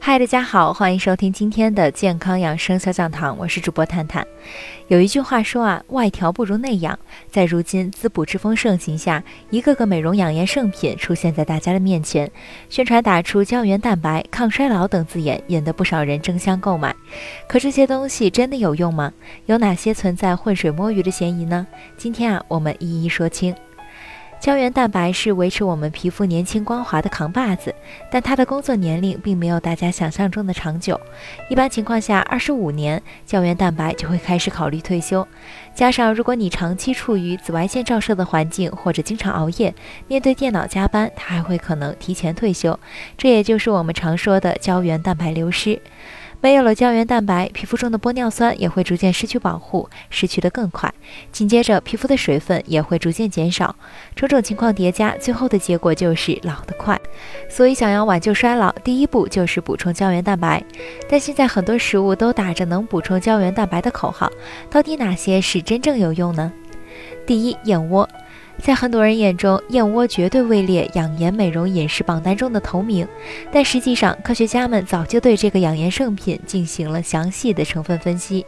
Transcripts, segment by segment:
嗨，大家好，欢迎收听今天的健康养生小讲堂，我是主播探探。有一句话说啊，外调不如内养。在如今滋补之风盛行下，一个个美容养颜圣品出现在大家的面前，宣传打出胶原蛋白、抗衰老等字眼，引得不少人争相购买。可这些东西真的有用吗？有哪些存在浑水摸鱼的嫌疑呢？今天啊，我们一一说清。胶原蛋白是维持我们皮肤年轻光滑的扛把子，但它的工作年龄并没有大家想象中的长久。一般情况下，二十五年胶原蛋白就会开始考虑退休。加上如果你长期处于紫外线照射的环境，或者经常熬夜，面对电脑加班，它还会可能提前退休。这也就是我们常说的胶原蛋白流失。没有了胶原蛋白，皮肤中的玻尿酸也会逐渐失去保护，失去的更快。紧接着，皮肤的水分也会逐渐减少，种种情况叠加，最后的结果就是老得快。所以，想要挽救衰老，第一步就是补充胶原蛋白。但现在很多食物都打着能补充胶原蛋白的口号，到底哪些是真正有用呢？第一，燕窝。在很多人眼中，燕窝绝对位列养颜美容饮食榜单中的头名。但实际上，科学家们早就对这个养颜圣品进行了详细的成分分析，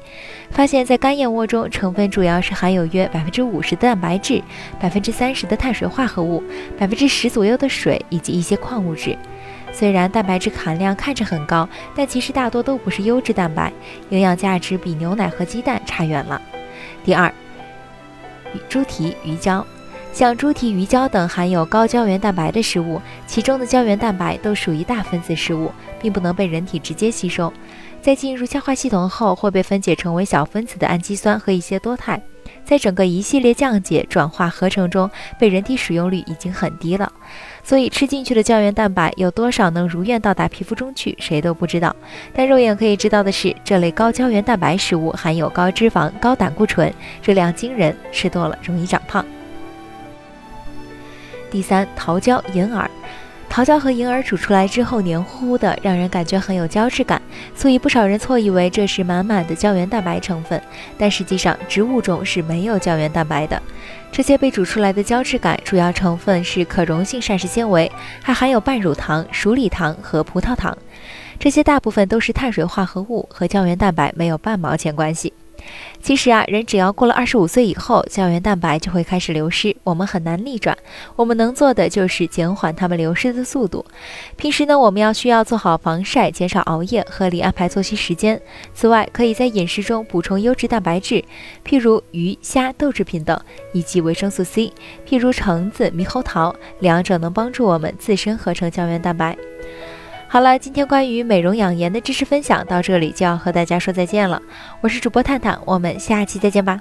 发现，在干燕窝中，成分主要是含有约百分之五十的蛋白质、百分之三十的碳水化合物、百分之十左右的水以及一些矿物质。虽然蛋白质含量看着很高，但其实大多都不是优质蛋白，营养价值比牛奶和鸡蛋差远了。第二，猪蹄、鱼胶。像猪蹄、鱼胶等含有高胶原蛋白的食物，其中的胶原蛋白都属于大分子食物，并不能被人体直接吸收，在进入消化系统后会被分解成为小分子的氨基酸和一些多肽，在整个一系列降解、转化、合成中，被人体使用率已经很低了。所以吃进去的胶原蛋白有多少能如愿到达皮肤中去，谁都不知道。但肉眼可以知道的是，这类高胶原蛋白食物含有高脂肪、高胆固醇，热量惊人，吃多了容易长胖。第三，桃胶、银耳，桃胶和银耳煮出来之后黏糊糊的，让人感觉很有胶质感，所以不少人错以为这是满满的胶原蛋白成分。但实际上，植物中是没有胶原蛋白的。这些被煮出来的胶质感主要成分是可溶性膳食纤维，还含有半乳糖、鼠李糖和葡萄糖，这些大部分都是碳水化合物，和胶原蛋白没有半毛钱关系。其实啊，人只要过了二十五岁以后，胶原蛋白就会开始流失，我们很难逆转。我们能做的就是减缓它们流失的速度。平时呢，我们要需要做好防晒，减少熬夜，合理安排作息时间。此外，可以在饮食中补充优质蛋白质，譬如鱼虾豆制品等，以及维生素 C，譬如橙子、猕猴桃，两者能帮助我们自身合成胶原蛋白。好了，今天关于美容养颜的知识分享到这里就要和大家说再见了。我是主播探探，我们下期再见吧。